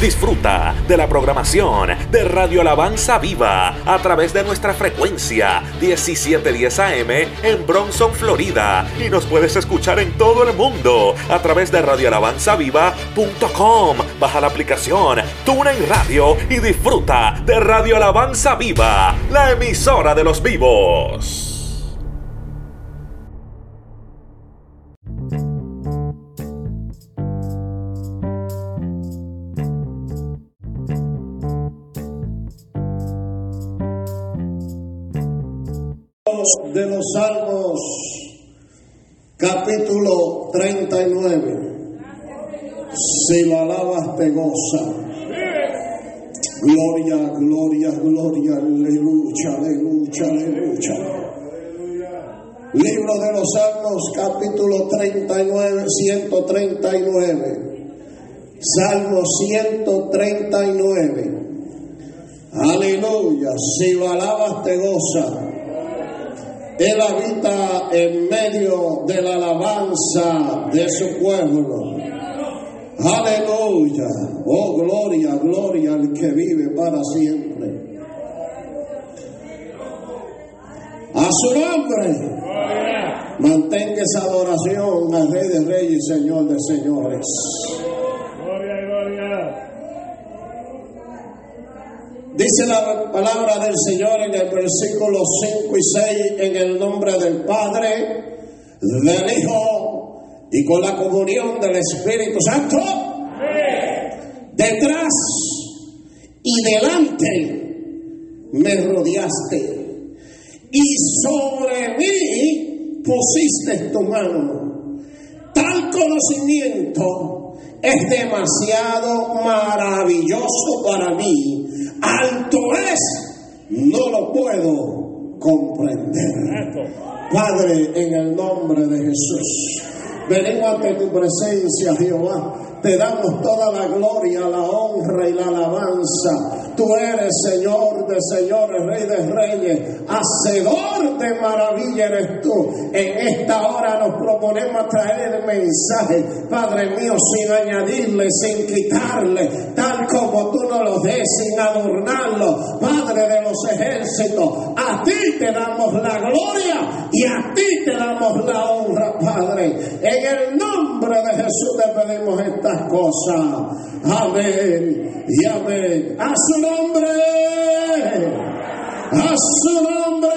Disfruta de la programación de Radio Alabanza Viva a través de nuestra frecuencia 1710 AM en Bronson, Florida. Y nos puedes escuchar en todo el mundo a través de radioalabanzaviva.com. Baja la aplicación TuneIn Radio y disfruta de Radio Alabanza Viva, la emisora de los vivos. De los Salmos, capítulo 39. Si lo alabas te goza. Gloria, gloria, gloria, aleluya, aleluya, aleluya. Libro de los Salmos, capítulo 39, 139. Salmo 139. Aleluya, si lo alabas te goza. Él habita en medio de la alabanza de su pueblo. Aleluya. Oh, gloria, gloria al que vive para siempre. A su nombre. Mantenga esa adoración al Rey de Reyes y Señor de Señores. Dice la palabra del Señor en el versículo 5 y 6 en el nombre del Padre, del Hijo y con la comunión del Espíritu Santo. Detrás y delante me rodeaste y sobre mí pusiste tu mano. Tal conocimiento es demasiado maravilloso para mí alto es, no lo puedo comprender. Padre, en el nombre de Jesús, venimos ante tu presencia, Jehová te damos toda la gloria, la honra y la alabanza. Tú eres Señor de señores, Rey de reyes, hacedor de maravilla eres tú. En esta hora nos proponemos traer el mensaje, Padre mío, sin añadirle, sin quitarle, tal como tú nos lo des, sin adornarlo. Padre de los ejércitos, a ti te damos la gloria y a ti te damos la honra, Padre. En el nombre de Jesús te pedimos esta cosa Amén y amén. A su nombre. A su nombre.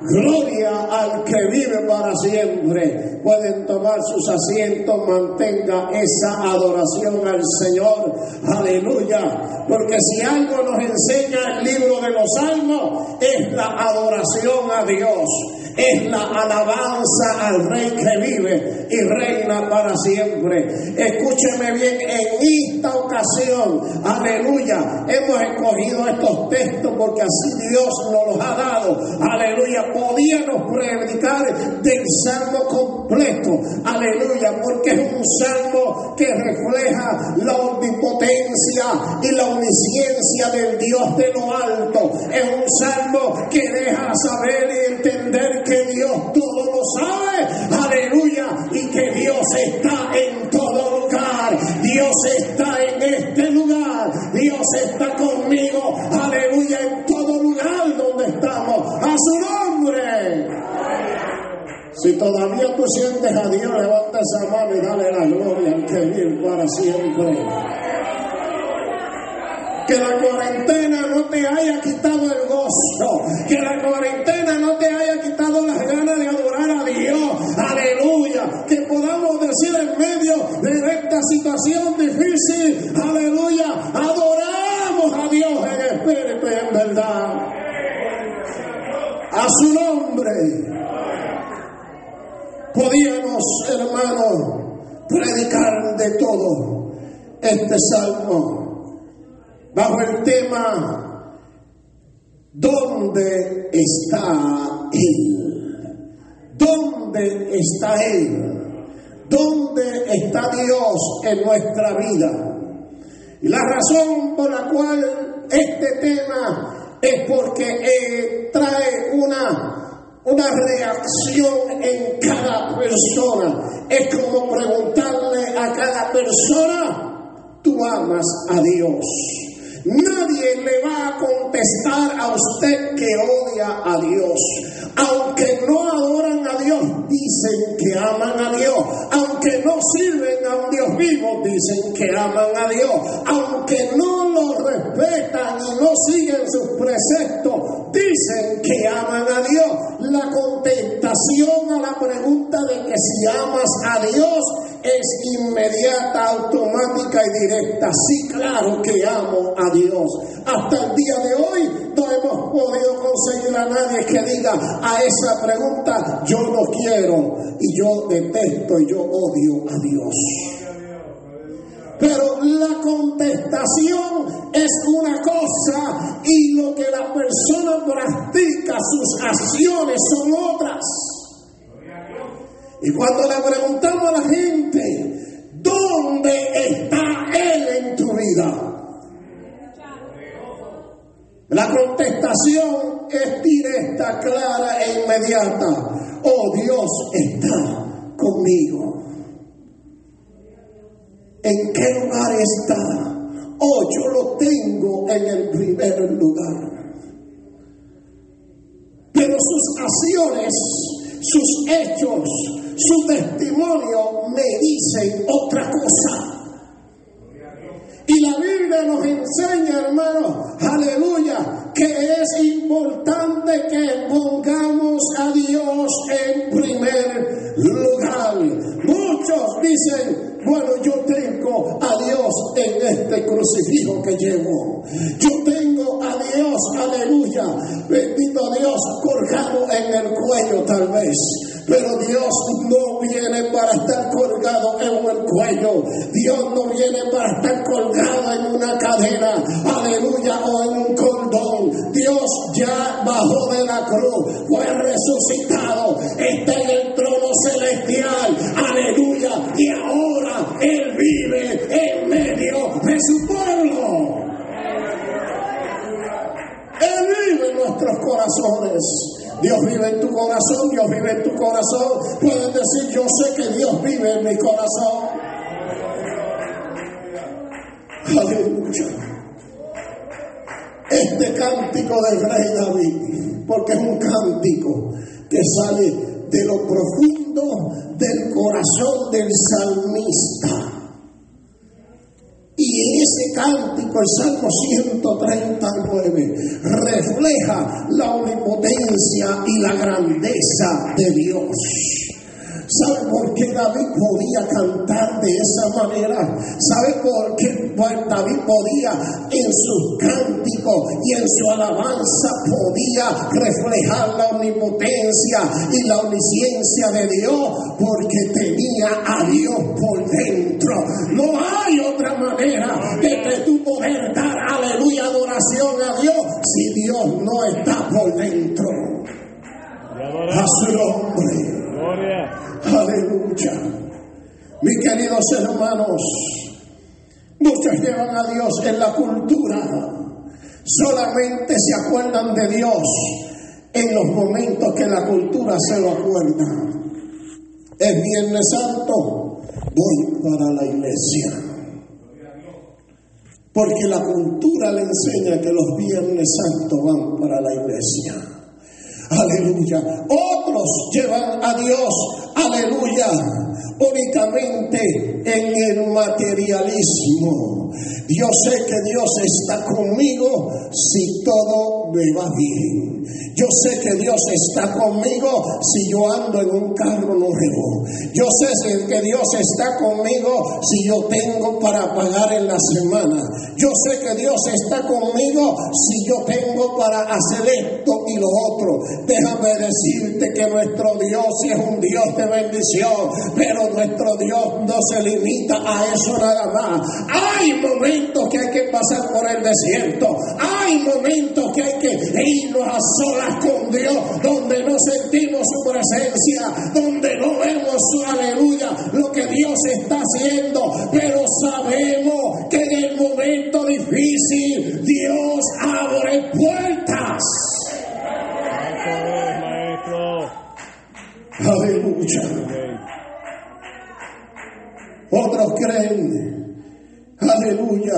Gloria al que vive para siempre. Pueden tomar sus asientos, mantenga esa adoración al Señor. Aleluya. Porque si algo nos enseña el libro de los salmos, es la adoración a Dios es la alabanza al Rey que vive y reina para siempre. Escúcheme bien, en esta ocasión, aleluya, hemos escogido estos textos porque así Dios nos los ha dado. Aleluya, podíamos predicar del salmo completo. Aleluya, porque es un salmo que refleja la omnipotencia y la omnisciencia del Dios de lo alto. Es un salmo que deja saber y entender que Dios todo lo sabe, aleluya, y que Dios está en todo lugar, Dios está en este lugar, Dios está conmigo, aleluya, en todo lugar donde estamos, a su nombre. Si todavía tú sientes a Dios, levanta esa mano y dale la gloria al que vive para siempre que la cuarentena no te haya quitado el gozo, que la cuarentena no te haya quitado las ganas de adorar a Dios, aleluya, que podamos decir en medio de esta situación difícil, aleluya, adoramos a Dios en espíritu y en verdad. A su nombre podíamos, hermanos, predicar de todo este salmo bajo el tema ¿Dónde está Él? ¿Dónde está Él? ¿Dónde está Dios en nuestra vida? Y la razón por la cual este tema es porque trae una, una reacción en cada persona. Es como preguntarle a cada persona, tú amas a Dios. Nadie le va a contestar a usted que odia a Dios. Aunque no adoran a Dios, dicen que aman a Dios. Aunque no sirven a un Dios vivo, dicen que aman a Dios. Aunque no lo respetan y no siguen sus preceptos, dicen que aman a Dios. La contestación a la pregunta de que si amas a Dios es inmediata, automática y directa. Sí, claro que amo a Dios. Hasta el día de hoy no hemos podido conseguir a nadie que diga a esa pregunta, yo no quiero y yo detesto y yo odio a Dios. Pero la contestación es una cosa y lo que la persona practica, sus acciones son otras. Y cuando le preguntamos a la gente, ¿dónde está Él en tu vida? La contestación es directa, clara e inmediata. Oh Dios está conmigo. ¿En qué lugar está? Oh, yo lo tengo en el primer lugar. Pero sus acciones, sus hechos, su testimonio me dicen otra cosa. Y la Biblia nos enseña, hermano, aleluya, que es importante que pongamos a Dios en primer lugar. Muchos dicen, bueno, yo tengo a Dios en este crucifijo que llevo. Yo tengo a Dios, aleluya, bendito Dios, colgado en el cuello tal vez. Pero Dios no viene para estar colgado en el cuello. Dios no viene para estar colgado en una cadena, aleluya, o en un cordón. Dios ya bajó de la cruz, fue resucitado, está en el trono celestial, aleluya, y ahora Él vive en medio de su pueblo. Él vive en nuestros corazones. Dios vive en tu corazón, Dios vive en tu corazón. Puedes decir, yo sé que Dios vive en mi corazón. Aleluya. Este cántico del rey David, porque es un cántico que sale de lo profundo del corazón del salmista. Y ese cántico, el Salmo 139, refleja la omnipotencia y la grandeza de Dios. ¿Sabe por qué David podía cantar de esa manera? ¿Sabe por qué David podía en sus cánticos y en su alabanza podía reflejar la omnipotencia y la omnisciencia de Dios? Porque tenía a Dios por dentro. No hay otra manera de que tú poder dar aleluya adoración a Dios si Dios no está por dentro su nombre. Aleluya. Mis queridos hermanos, muchos llevan a Dios en la cultura. Solamente se acuerdan de Dios en los momentos que la cultura se lo acuerda. Es Viernes Santo, voy para la iglesia. Porque la cultura le enseña que los Viernes Santos van para la iglesia. Aleluya. Otros llevan a Dios, aleluya, únicamente en el materialismo. Yo sé que Dios está conmigo si todo me va bien. Yo sé que Dios está conmigo si yo ando en un carro nuevo. Yo sé que Dios está conmigo si yo tengo para pagar en la semana. Yo sé que Dios está conmigo si yo tengo para hacer esto y lo otro. Déjame decirte que nuestro Dios es un Dios de bendición, pero nuestro Dios no se limita a eso nada más. Hay momentos que hay que pasar por el desierto. Hay momentos que hay que irnos a solas con Dios, donde no sentimos su presencia, donde no vemos su aleluya, lo que Dios está haciendo, pero sabemos que en el momento difícil Dios abre Otros creen, aleluya,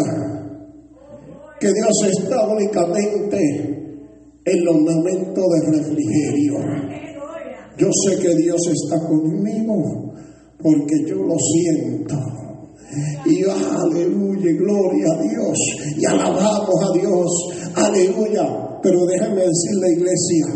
que Dios está únicamente en los momentos de refrigerio. Yo sé que Dios está conmigo porque yo lo siento. Y aleluya, gloria a Dios. Y alabamos a Dios. Aleluya. Pero déjeme decirle, iglesia,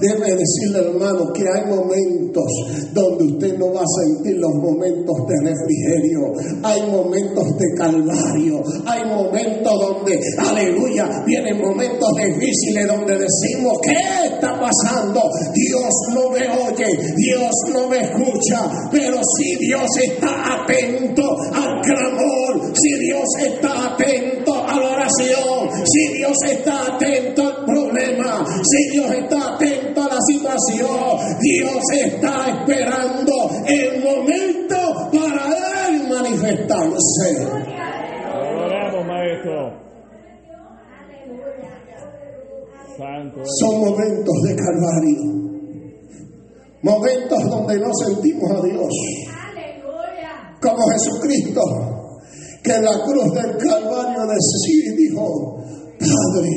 déjeme decirle, hermano, que hay momentos donde usted no va a sentir los momentos de refrigerio. Hay momentos de calvario. Hay momentos donde, aleluya, vienen momentos difíciles donde decimos, ¿qué está pasando? Dios no me oye, Dios no me escucha. Pero si Dios está atento al clamor, si Dios está atento a la oración, si Dios está atento Dios está esperando el momento para Él manifestarse. Adoramos, maestro. Son momentos de calvario. Momentos donde no sentimos a Dios. Como Jesucristo, que en la cruz del Calvario de sí dijo, Padre,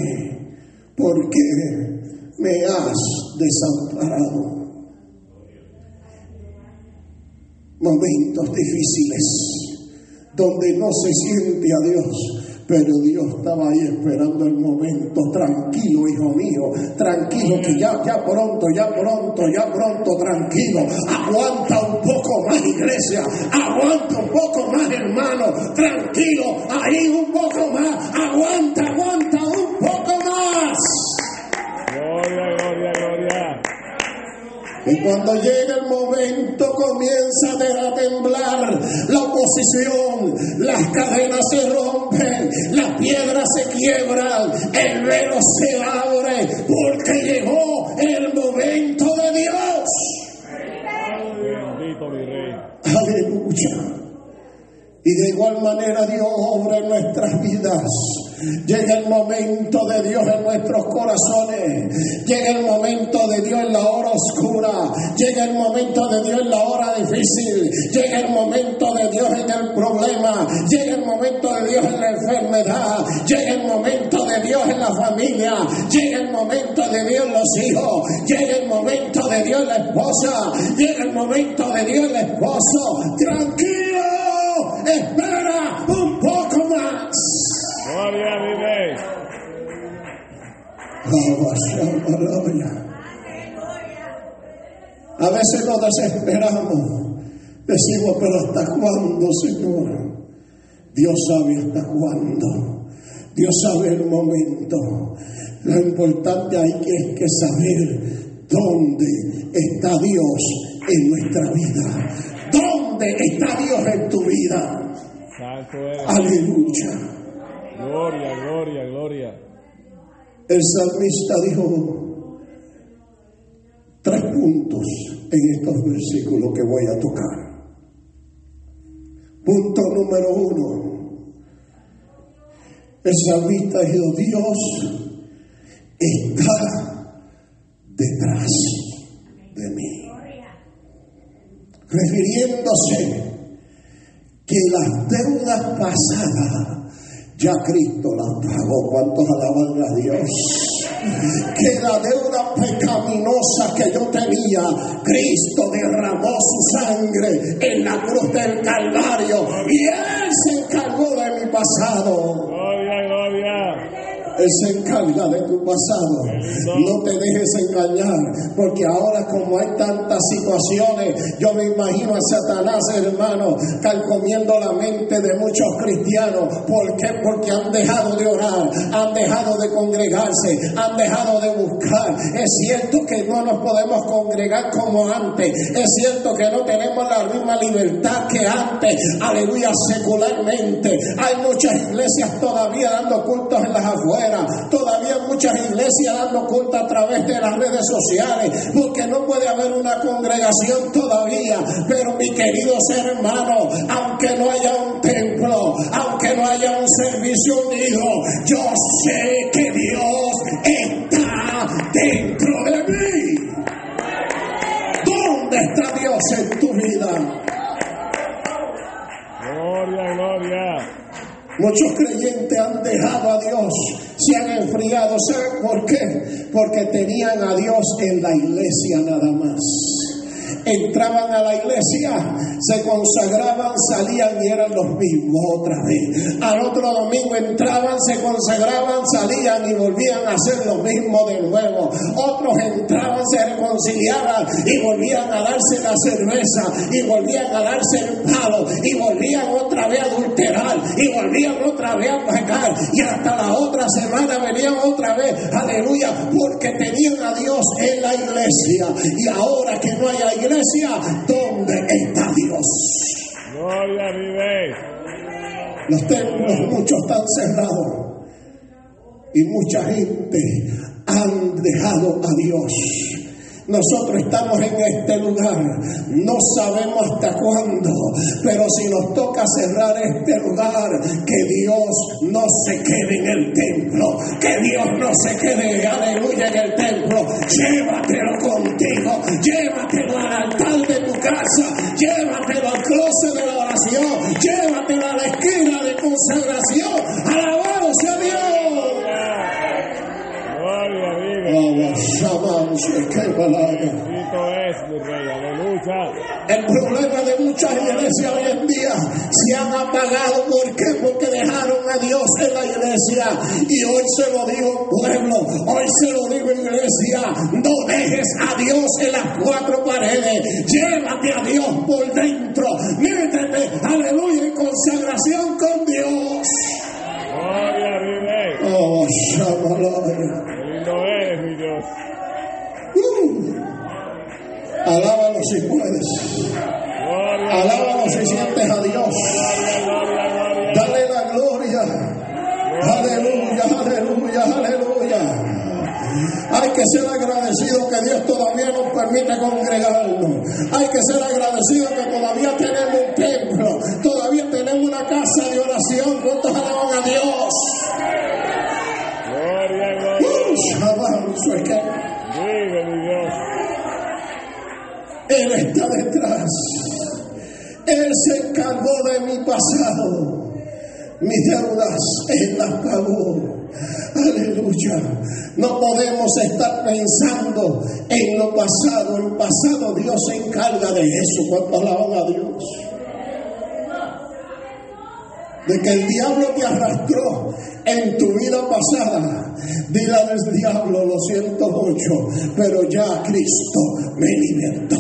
¿por qué me has desamparado? Momentos difíciles, donde no se siente a Dios, pero Dios estaba ahí esperando el momento. Tranquilo, hijo mío, tranquilo, que ya, ya pronto, ya pronto, ya pronto, tranquilo. Aguanta un poco más, iglesia. Aguanta un poco más, hermano. Tranquilo, ahí un poco más. Aguanta, aguanta un poco más. Y cuando llega el momento comienza a temblar la oposición, las cadenas se rompen, las piedras se quiebran, el velo se abre, porque llegó el momento de Dios. Aleluya. Y de igual manera Dios obra en nuestras vidas. Llega el momento de Dios en nuestros corazones. Llega el momento de Dios en la hora oscura. Llega el momento de Dios en la hora difícil. Llega el momento de Dios en el problema. Llega el momento de Dios en la enfermedad. Llega el momento de Dios en la familia. Llega el momento de Dios en los hijos. Llega el momento de Dios en la esposa. Llega el momento de Dios en el esposo. Tranquilo. Espera un poco. Gloria, mi rey. A veces nos desesperamos. Decimos, pero ¿hasta cuándo, Señor? Dios sabe hasta cuándo. Dios sabe el momento. Lo importante hay que es que saber dónde está Dios en nuestra vida. ¿Dónde está Dios en tu vida? Aleluya. Gloria, gloria, gloria. El salmista dijo tres puntos en estos versículos que voy a tocar. Punto número uno. El salmista dijo, Dios está detrás de mí. Refiriéndose que las deudas pasadas ya Cristo las pagó. ¿Cuántos alaban a Dios? Que la deuda pecaminosa que yo tenía, Cristo derramó su sangre en la cruz del Calvario y Él se encargó de mi pasado. Se encarga de tu pasado. No te dejes engañar, porque ahora como hay tantas situaciones, yo me imagino a Satanás, hermano, calcomiendo la mente de muchos cristianos. ¿Por qué? Porque han dejado de orar, han dejado de congregarse, han dejado de buscar. Es cierto que no nos podemos congregar como antes. Es cierto que no tenemos la misma libertad que antes. Aleluya, secularmente. Hay muchas iglesias todavía dando cultos en las afueras. Todavía muchas iglesias dando culto a través de las redes sociales. Porque no puede haber una congregación todavía. Pero mi querido ser hermano, aunque no haya un templo, aunque no haya un servicio unido, yo sé que Dios está dentro de mí. ¿Dónde está Dios en tu vida? Gloria, gloria. Muchos creyentes han dejado a Dios, se han enfriado. ¿Saben por qué? Porque tenían a Dios en la iglesia nada más entraban a la iglesia, se consagraban, salían y eran los mismos otra vez. Al otro domingo entraban, se consagraban, salían y volvían a hacer lo mismo de nuevo. Otros entraban, se reconciliaban y volvían a darse la cerveza y volvían a darse el palo y volvían otra vez a adulterar y volvían otra vez a pecar y hasta la otra semana venían otra vez, aleluya, porque tenían a Dios en la iglesia y ahora que no hay iglesia, iglesia, ¿dónde está Dios? Gloria a mi Los templos, muchos están cerrados. Y mucha gente han dejado a Dios. Nosotros estamos en este lugar, no sabemos hasta cuándo, pero si nos toca cerrar este lugar, que Dios no se quede en el templo, que Dios no se quede, aleluya, en el templo. Llévatelo contigo, llévatelo al altar de tu casa, llévatelo al closet de la oración, llévatelo a la esquina de consagración. Alabado sea Dios. El problema de muchas iglesias hoy en día se han apagado. ¿Por qué? Porque dejaron a Dios en la iglesia. Y hoy se lo digo, pueblo, hoy se lo digo, iglesia. No dejes a Dios en las cuatro paredes. Llévate a Dios por dentro. Pasado. Mis deudas Él las pagó. Aleluya. No podemos estar pensando en lo pasado. El pasado Dios se encarga de eso. Cuando alaban a Dios de que el diablo te arrastró en tu vida pasada. Dile al diablo, lo siento mucho, pero ya Cristo me libertó.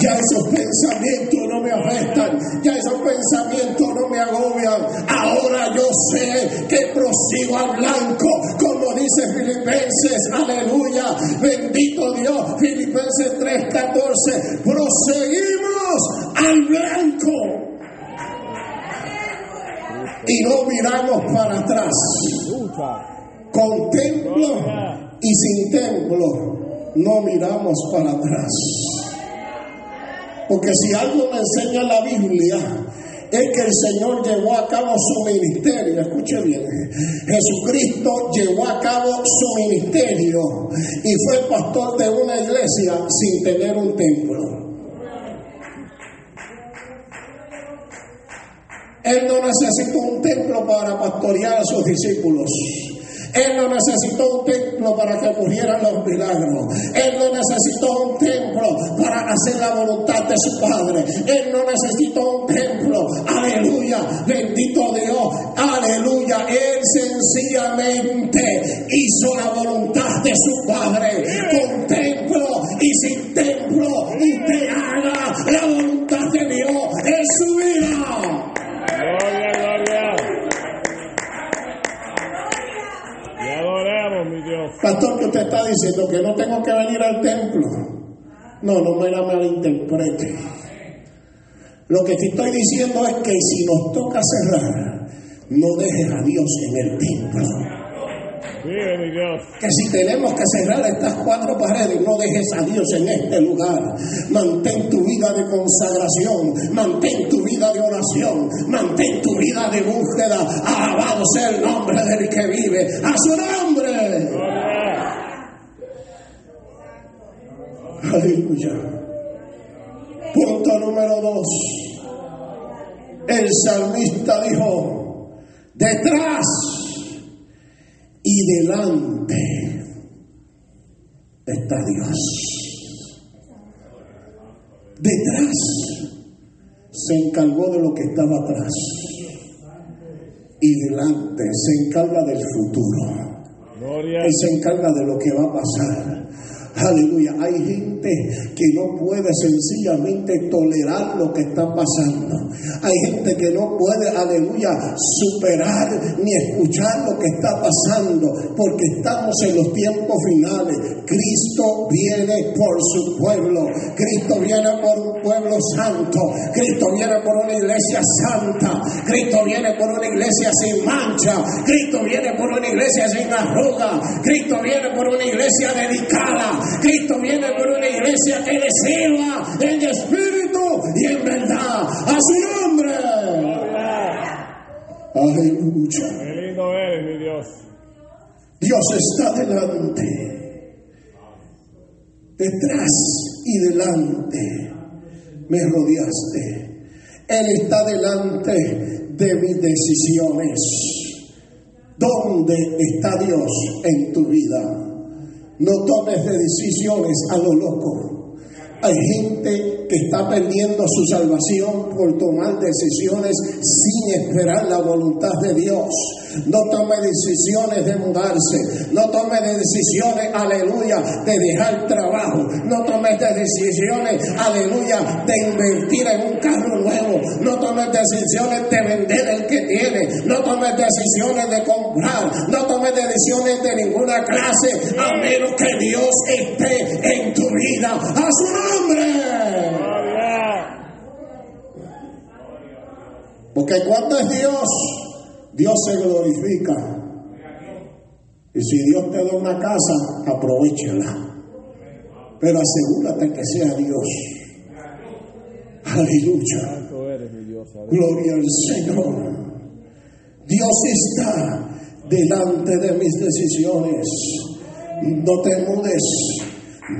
Ya esos pensamientos no me afectan, ya pensamientos no me agobian. Ahora yo sé que prosigo al blanco, como dice Filipenses, aleluya, bendito Dios, Filipenses 3:14, proseguimos al blanco y no miramos para atrás. Con templo y sin templo, no miramos para atrás. Porque si algo me enseña la Biblia, es que el Señor llevó a cabo su ministerio. Escuche bien, Jesucristo llevó a cabo su ministerio y fue pastor de una iglesia sin tener un templo. Él no necesitó un templo para pastorear a sus discípulos. Él no necesitó un templo para que ocurrieran los milagros. Él no necesitó un templo para hacer la voluntad de su Padre. Él no necesitó me la malinterprete. Lo que te estoy diciendo es que si nos toca cerrar, no dejes a Dios en el templo. Que si tenemos que cerrar estas cuatro paredes, no dejes a Dios en este lugar. Mantén tu vida de consagración, mantén tu vida de oración, mantén tu vida de búsqueda. Alabado sea el nombre del que vive. A su nombre. Aleluya. Punto número dos. el salmista dijo, detrás y delante está Dios. Detrás se encargó de lo que estaba atrás y delante se encarga del futuro. Él se encarga de lo que va a pasar. Aleluya. Hay gente que no puede sencillamente tolerar lo que está pasando. Hay gente que no puede, aleluya, superar ni escuchar lo que está pasando porque estamos en los tiempos finales. Cristo viene por su pueblo. Cristo viene por un pueblo santo. Cristo viene por una iglesia santa. Cristo viene por una iglesia sin mancha. Cristo viene por una iglesia sin arruga. Cristo viene por una iglesia dedicada. Cristo viene por una iglesia que le sirva en espíritu y en verdad. A su nombre. Aleluya. Qué lindo eres, mi Dios. Dios está delante, detrás y delante. Me rodeaste. Él está delante de mis decisiones. ¿Dónde está Dios en tu vida? No tomes de decisiones a lo loco. Hay gente está perdiendo su salvación por tomar decisiones sin esperar la voluntad de Dios. No tome decisiones de mudarse. No tome de decisiones, aleluya, de dejar trabajo. No tome de decisiones, aleluya, de invertir en un carro nuevo. No tome decisiones de vender el que tiene. No tome decisiones de comprar. No tome decisiones de ninguna clase a menos que Dios esté en tu vida. A su nombre. Porque cuando es Dios, Dios se glorifica. Y si Dios te da una casa, aprovechala. Pero asegúrate que sea Dios. Aleluya. Gloria al Señor. Dios está delante de mis decisiones. No te mudes.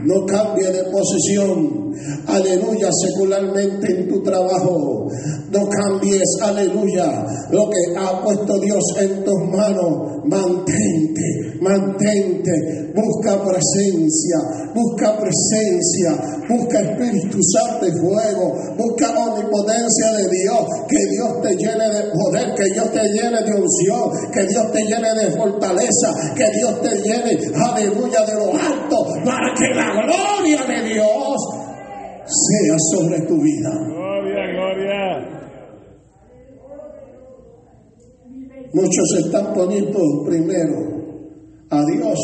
No cambie de posición. Aleluya, secularmente en tu trabajo. No cambies, aleluya, lo que ha puesto Dios en tus manos. Mantente, mantente. Busca presencia, busca presencia. Busca Espíritu Santo y fuego. Busca omnipotencia de Dios. Que Dios te llene de poder, que Dios te llene de unción, que Dios te llene de fortaleza, que Dios te llene, aleluya, de lo alto, para que la gloria de Dios sea sobre tu vida. Gloria, gloria. Muchos están poniendo primero a Dios,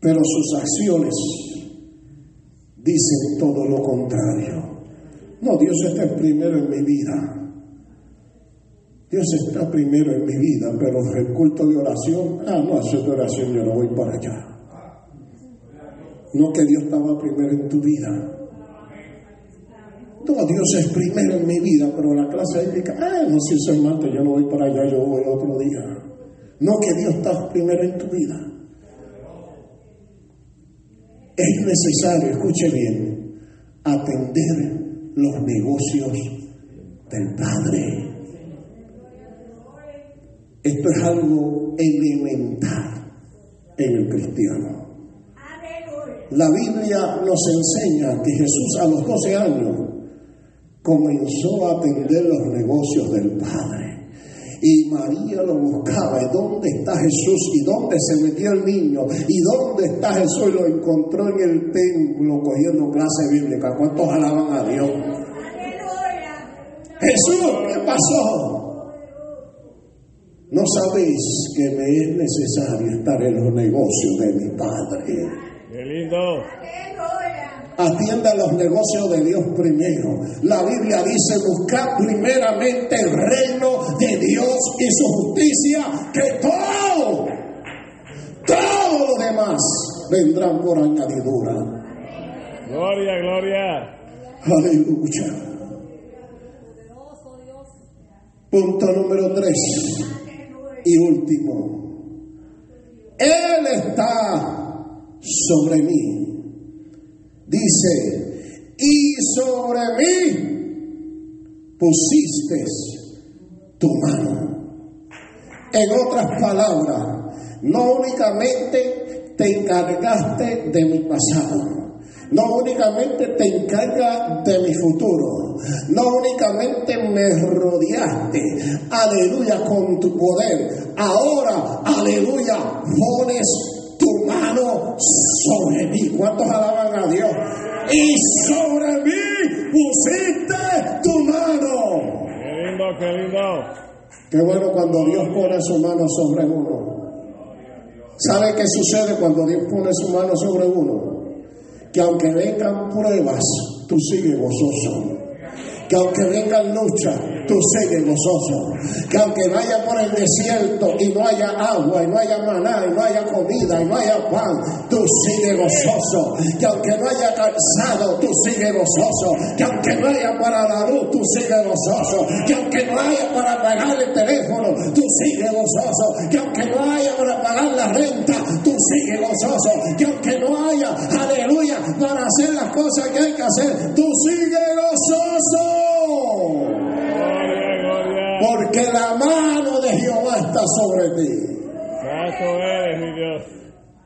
pero sus acciones dicen todo lo contrario. No, Dios está primero en mi vida. Dios está primero en mi vida, pero el culto de oración, ah, no hacer de oración, yo no voy para allá. No que Dios estaba primero en tu vida. No, Dios es primero en mi vida, pero la clase bíblica, ah, no, si es el martes, yo no voy para allá, yo voy otro día. No que Dios está primero en tu vida. Es necesario, escuche bien, atender los negocios del Padre. Esto es algo elemental en el cristiano. La Biblia nos enseña que Jesús a los 12 años comenzó a atender los negocios del Padre. Y María lo buscaba. ¿Y dónde está Jesús? ¿Y dónde se metió el niño? ¿Y dónde está Jesús? Y lo encontró en el templo cogiendo clase bíblica. ¿Cuántos alaban a Dios? Jesús, ¿qué pasó? No sabéis que me es necesario estar en los negocios de mi Padre. Lindo. Atienda los negocios de Dios primero. La Biblia dice, buscar primeramente el reino de Dios y su justicia, que todo, todo lo demás vendrán por añadidura. Gloria, gloria. Aleluya. Punto número tres y último. Él está sobre mí. Dice, y sobre mí pusiste tu mano. En otras palabras, no únicamente te encargaste de mi pasado, no únicamente te encargas de mi futuro, no únicamente me rodeaste, aleluya, con tu poder. Ahora, aleluya, pones mano sobre mí. ¿Cuántos alaban a Dios? Y sobre mí pusiste tu mano. Qué lindo, qué lindo. Qué bueno cuando Dios pone su mano sobre uno. ¿Sabe qué sucede cuando Dios pone su mano sobre uno? Que aunque vengan pruebas, tú sigues gozoso. Que aunque vengan luchas, tú sigues gozoso. Que aunque vaya por el desierto y no haya agua, y no haya maná, y no haya comida, y no haya pan, tú sigues gozoso. Que aunque no haya cansado, tú sigues gozoso. Que aunque no haya para la luz, tú sigues gozoso. Que aunque no haya para pagar el teléfono, tú sigues gozoso. Que aunque no haya para pagar la renta, tú sigues gozoso. Que aunque no haya, aleluya, para hacer las cosas que hay que hacer, tú sigues gozoso. Porque la mano de Jehová está sobre ti. Santo eres, mi Dios.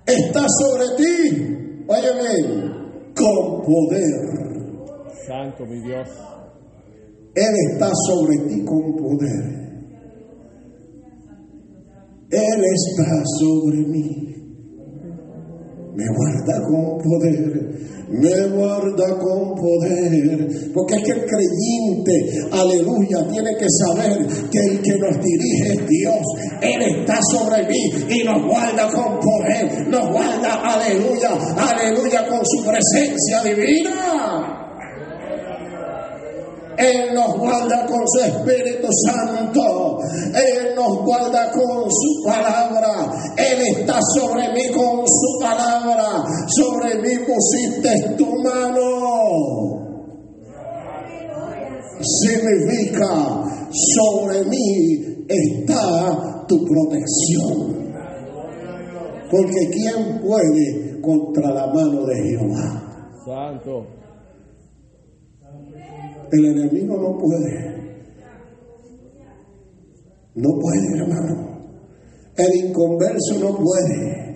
Está sobre ti, óyeme, con poder. Santo, mi Dios. Él está sobre ti con poder. Él está sobre mí. Me guarda con poder, me guarda con poder. Porque es que el creyente, aleluya, tiene que saber que el que nos dirige es Dios. Él está sobre mí y nos guarda con poder. Nos guarda, aleluya, aleluya, con su presencia divina. Él nos guarda con su Espíritu Santo. Él nos guarda con su palabra. Él está sobre mí con su palabra. Sobre mí pusiste tu mano. Significa, sobre mí está tu protección. Porque ¿quién puede contra la mano de Jehová? Santo. El enemigo no puede. No puede, hermano. El inconverso no puede.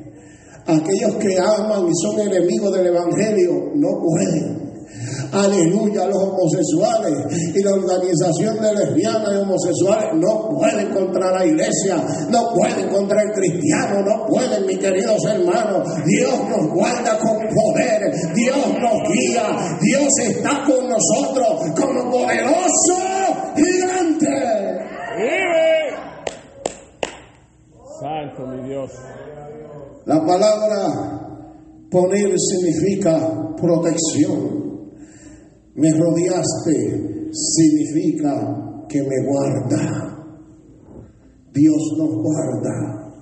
Aquellos que aman y son enemigos del Evangelio no pueden. Aleluya, los homosexuales y la organización de lesbianas y homosexuales no pueden contra la iglesia, no pueden contra el cristiano, no pueden, mis queridos hermanos. Dios nos guarda con poder, Dios nos guía, Dios está con nosotros como poderoso gigante. ¡Vive! Santo, mi Dios. La palabra poner significa protección. Me rodeaste significa que me guarda. Dios nos guarda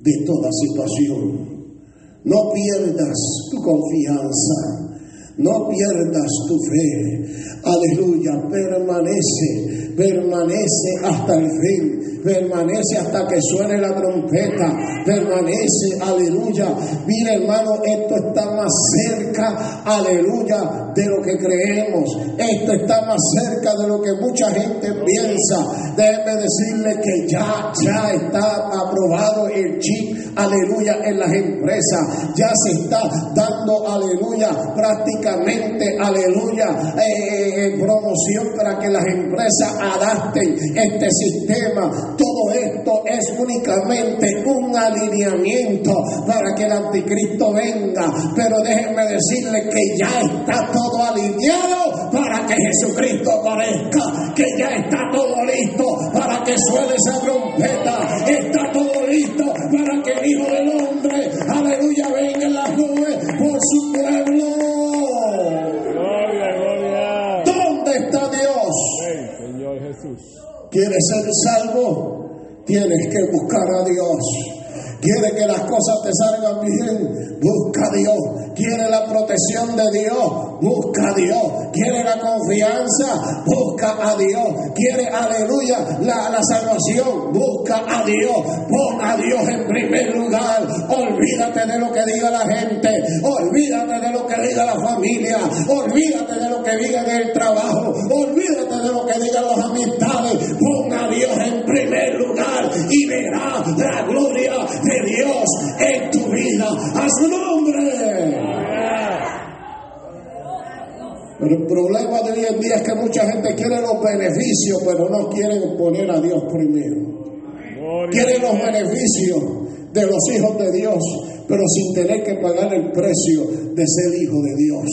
de toda situación. No pierdas tu confianza. No pierdas tu fe. Aleluya. Permanece. Permanece hasta el fin. Permanece hasta que suene la trompeta. Permanece. Aleluya. Mira hermano, esto está más cerca. Aleluya. De lo que creemos. Esto está más cerca de lo que mucha gente piensa. Déjeme decirle que ya, ya está aprobado el chip. Aleluya. En las empresas. Ya se está dando. Aleluya. Prácticamente. Aleluya. eh, eh, promoción para que las empresas adapten este sistema. Todo esto es únicamente un alineamiento para que el anticristo venga. Pero déjenme decirle que ya está todo alineado para que Jesucristo aparezca. Que ya está todo listo para que suene esa trompeta. Está todo listo para que el Hijo del Hombre, aleluya, venga en las nubes por su pueblo. Gloria, gloria. ¿Dónde está Dios? Ven, Señor Jesús. ¿Quieres ser salvo? Tienes que buscar a Dios. quiere que las cosas te salgan bien, busca a Dios. Quiere la protección de Dios, busca a Dios. Quiere la confianza, busca a Dios. Quiere, aleluya, la, salvación, busca a Dios. Pon a Dios en primer lugar. Olvídate de lo que diga la gente, olvídate de lo que diga la familia, olvídate de lo que diga el trabajo, olvídate de lo que digan las amistades. Y verá la gloria de Dios en tu vida. A su nombre. Pero el problema de hoy en día es que mucha gente quiere los beneficios, pero no quieren poner a Dios primero. Quieren los beneficios de los hijos de Dios, pero sin tener que pagar el precio de ser hijo de Dios.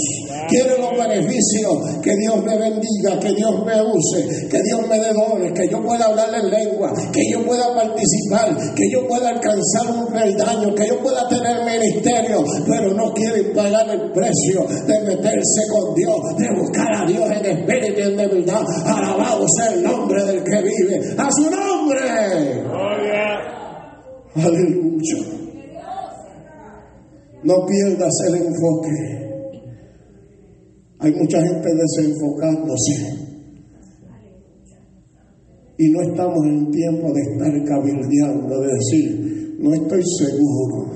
Quieren los beneficios, que Dios me bendiga, que Dios me use, que Dios me dé dones, que yo pueda hablar en lengua, que yo pueda participar, que yo pueda alcanzar un peldaño, que yo pueda tener ministerio, pero no quieren pagar el precio de meterse con Dios, de buscar a Dios en espíritu y en de verdad. Alabado sea el nombre del que vive. A su nombre. Aleluya. No pierdas el enfoque. Hay mucha gente desenfocándose. Y no estamos en tiempo de estar cabildeando, de decir, no estoy seguro.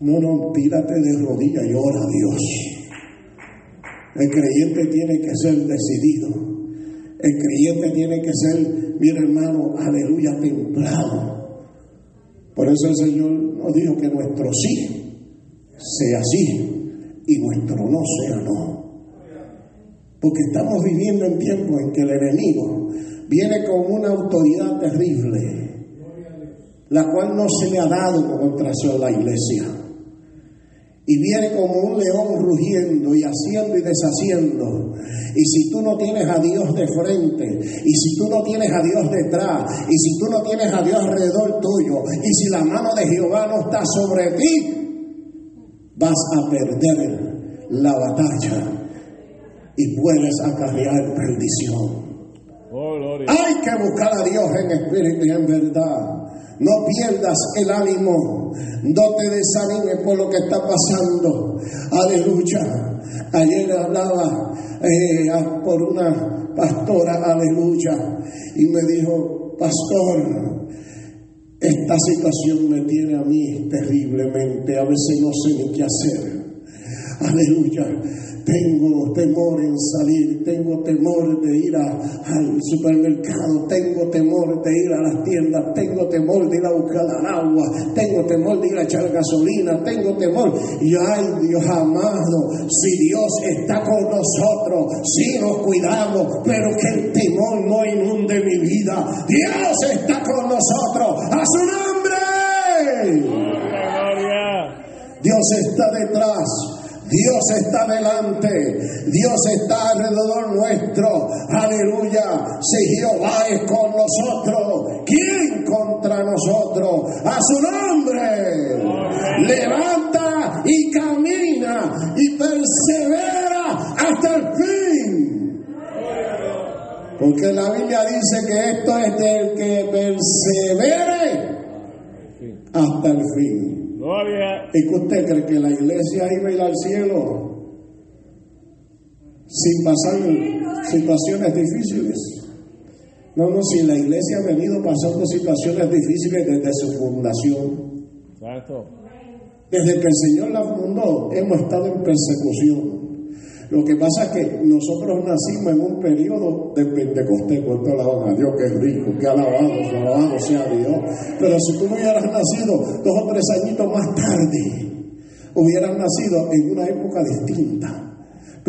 No, no, tírate de rodillas y ora a Dios. El creyente tiene que ser decidido. El creyente tiene que ser, mira hermano, aleluya, templado. Por eso el Señor dijo que nuestro sí sea sí y nuestro no sea no. Porque estamos viviendo en tiempos en que el enemigo viene con una autoridad terrible, la cual no se le ha dado contra la iglesia. Y viene como un león rugiendo y haciendo y deshaciendo. Y si tú no tienes a Dios de frente, y si tú no tienes a Dios detrás, y si tú no tienes a Dios alrededor tuyo, y si la mano de Jehová no está sobre ti, vas a perder la batalla y puedes acarrear perdición. Oh. Hay que buscar a Dios en espíritu y en verdad. No pierdas el ánimo. No te desanimes por lo que está pasando. Aleluya. Ayer hablaba eh, por una pastora, aleluya, y me dijo, pastor, esta situación me tiene a mí terriblemente. A veces no sé ni qué hacer. Aleluya. Tengo temor en salir, tengo temor de ir a- al supermercado, tengo temor de ir a las tiendas, tengo temor de ir a buscar agua, tengo temor de ir a echar gasolina, tengo temor. Y ay Dios amado, si Dios está con nosotros, si nos cuidamos, pero que el temor no inunde mi vida. Dios está con nosotros, a su nombre. Dios está detrás. Dios está delante, Dios está alrededor nuestro, aleluya. Si Jehová es con nosotros, ¿quién contra nosotros? A su nombre. Levanta y camina y persevera hasta el fin. Porque la Biblia dice que esto es del que persevere hasta el fin. Gloria. ¿Y que usted cree que la iglesia iba a ir al cielo sin pasar situaciones difíciles? No, no, si la iglesia ha venido pasando situaciones difíciles desde su fundación. Santo. Desde que el Señor la fundó, hemos estado en persecución. Lo que pasa es que nosotros nacimos en un periodo de Pentecostés, cuánto alaban a Dios, que rico, que alabado, que alabado sea Dios. Pero si tú hubieras nacido dos o tres añitos más tarde, hubieras nacido en una época distinta.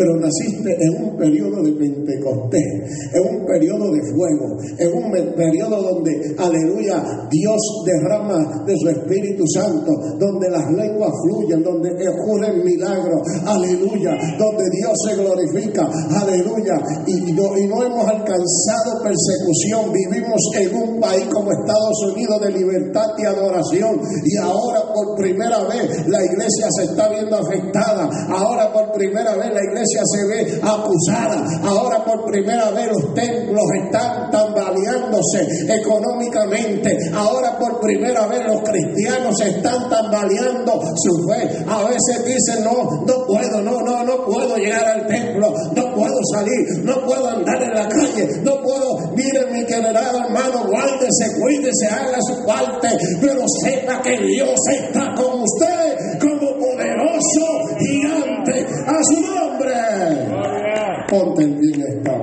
Pero naciste en un periodo de Pentecostés, en un periodo de fuego, en un periodo donde, aleluya, Dios derrama de su Espíritu Santo, donde las lenguas fluyen, donde ocurren milagros, aleluya, donde Dios se glorifica, aleluya, y no, y no hemos alcanzado persecución, vivimos en un país como Estados Unidos de libertad y adoración, y ahora por primera vez la iglesia se está viendo afectada, ahora por primera vez la iglesia se ve acusada. Ahora por primera vez los templos están tambaleándose económicamente. Ahora por primera vez los cristianos están tambaleando su fe. A veces dicen, no, no puedo, no, no, no puedo llegar al templo, no puedo salir, no puedo andar en la calle, no puedo, miren mi querido hermano, guárdese, cuídese, haga su parte, pero sepa que Dios está con usted como poderoso gigante a su nombre. Ponte en bien esta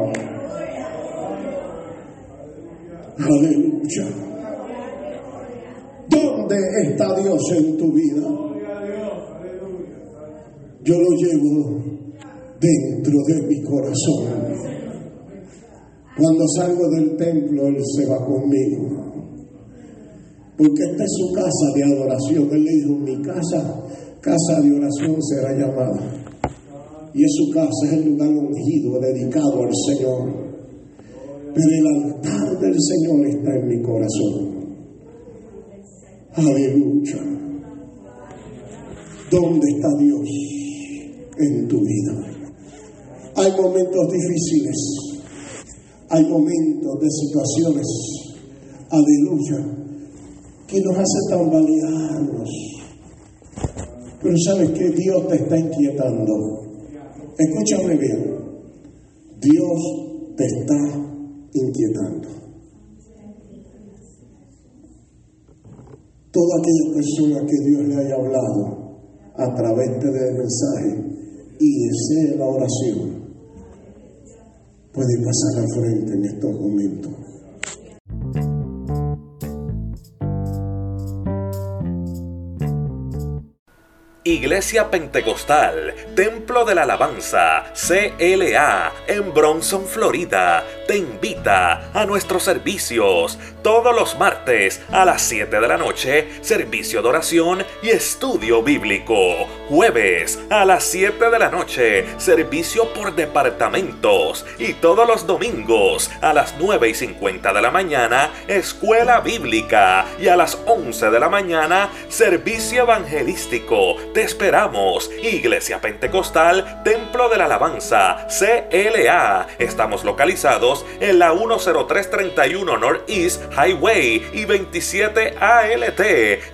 Aleluya. ¿Dónde está Dios en tu vida? Yo lo llevo dentro de mi corazón. Cuando salgo del templo, Él se va conmigo. Porque esta es su casa de adoración. Él le dijo, mi casa, casa de oración será llamada. Y es su casa, es el lugar ungido, dedicado al Señor. Pero el altar del Señor está en mi corazón. Aleluya. ¿Dónde está Dios en tu vida? Hay momentos difíciles, hay momentos de situaciones, aleluya, que nos hace tambalearnos. Pero sabes que Dios te está inquietando. Escúchame bien, Dios te está inquietando. Toda aquella persona que Dios le haya hablado a través del mensaje y desee la oración, puede pasar al frente en estos momentos. Iglesia Pentecostal, Templo de la Alabanza, CLA, en Bronson, Florida, te invita a nuestros servicios todos los martes a las 7 de la noche, servicio de oración y estudio bíblico. Jueves a las 7 de la noche, servicio por departamentos. Y todos los domingos a las 9 y 50 de la mañana, escuela bíblica. Y a las 11 de la mañana, servicio evangelístico te esperamos. Iglesia Pentecostal, Templo de la Alabanza, CLA. Estamos localizados en la 10331 Northeast Highway y 27 ALT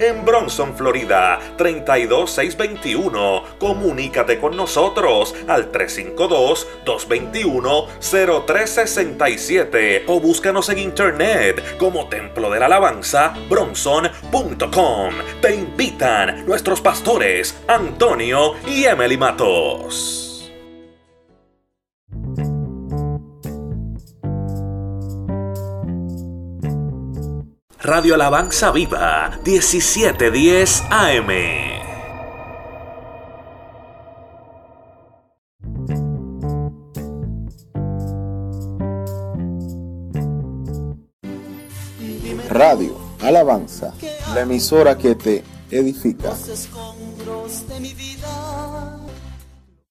en Bronson, Florida. 32621. Comunícate con nosotros al 352-221-0367 o búscanos en internet como Templo de la Alabanza Bronson.com. Te invitan nuestros pastores Antonio y Emily Matos. Radio Alabanza Viva 1710 AM. Radio Alabanza, la emisora que te edifica. los escombros de mi vida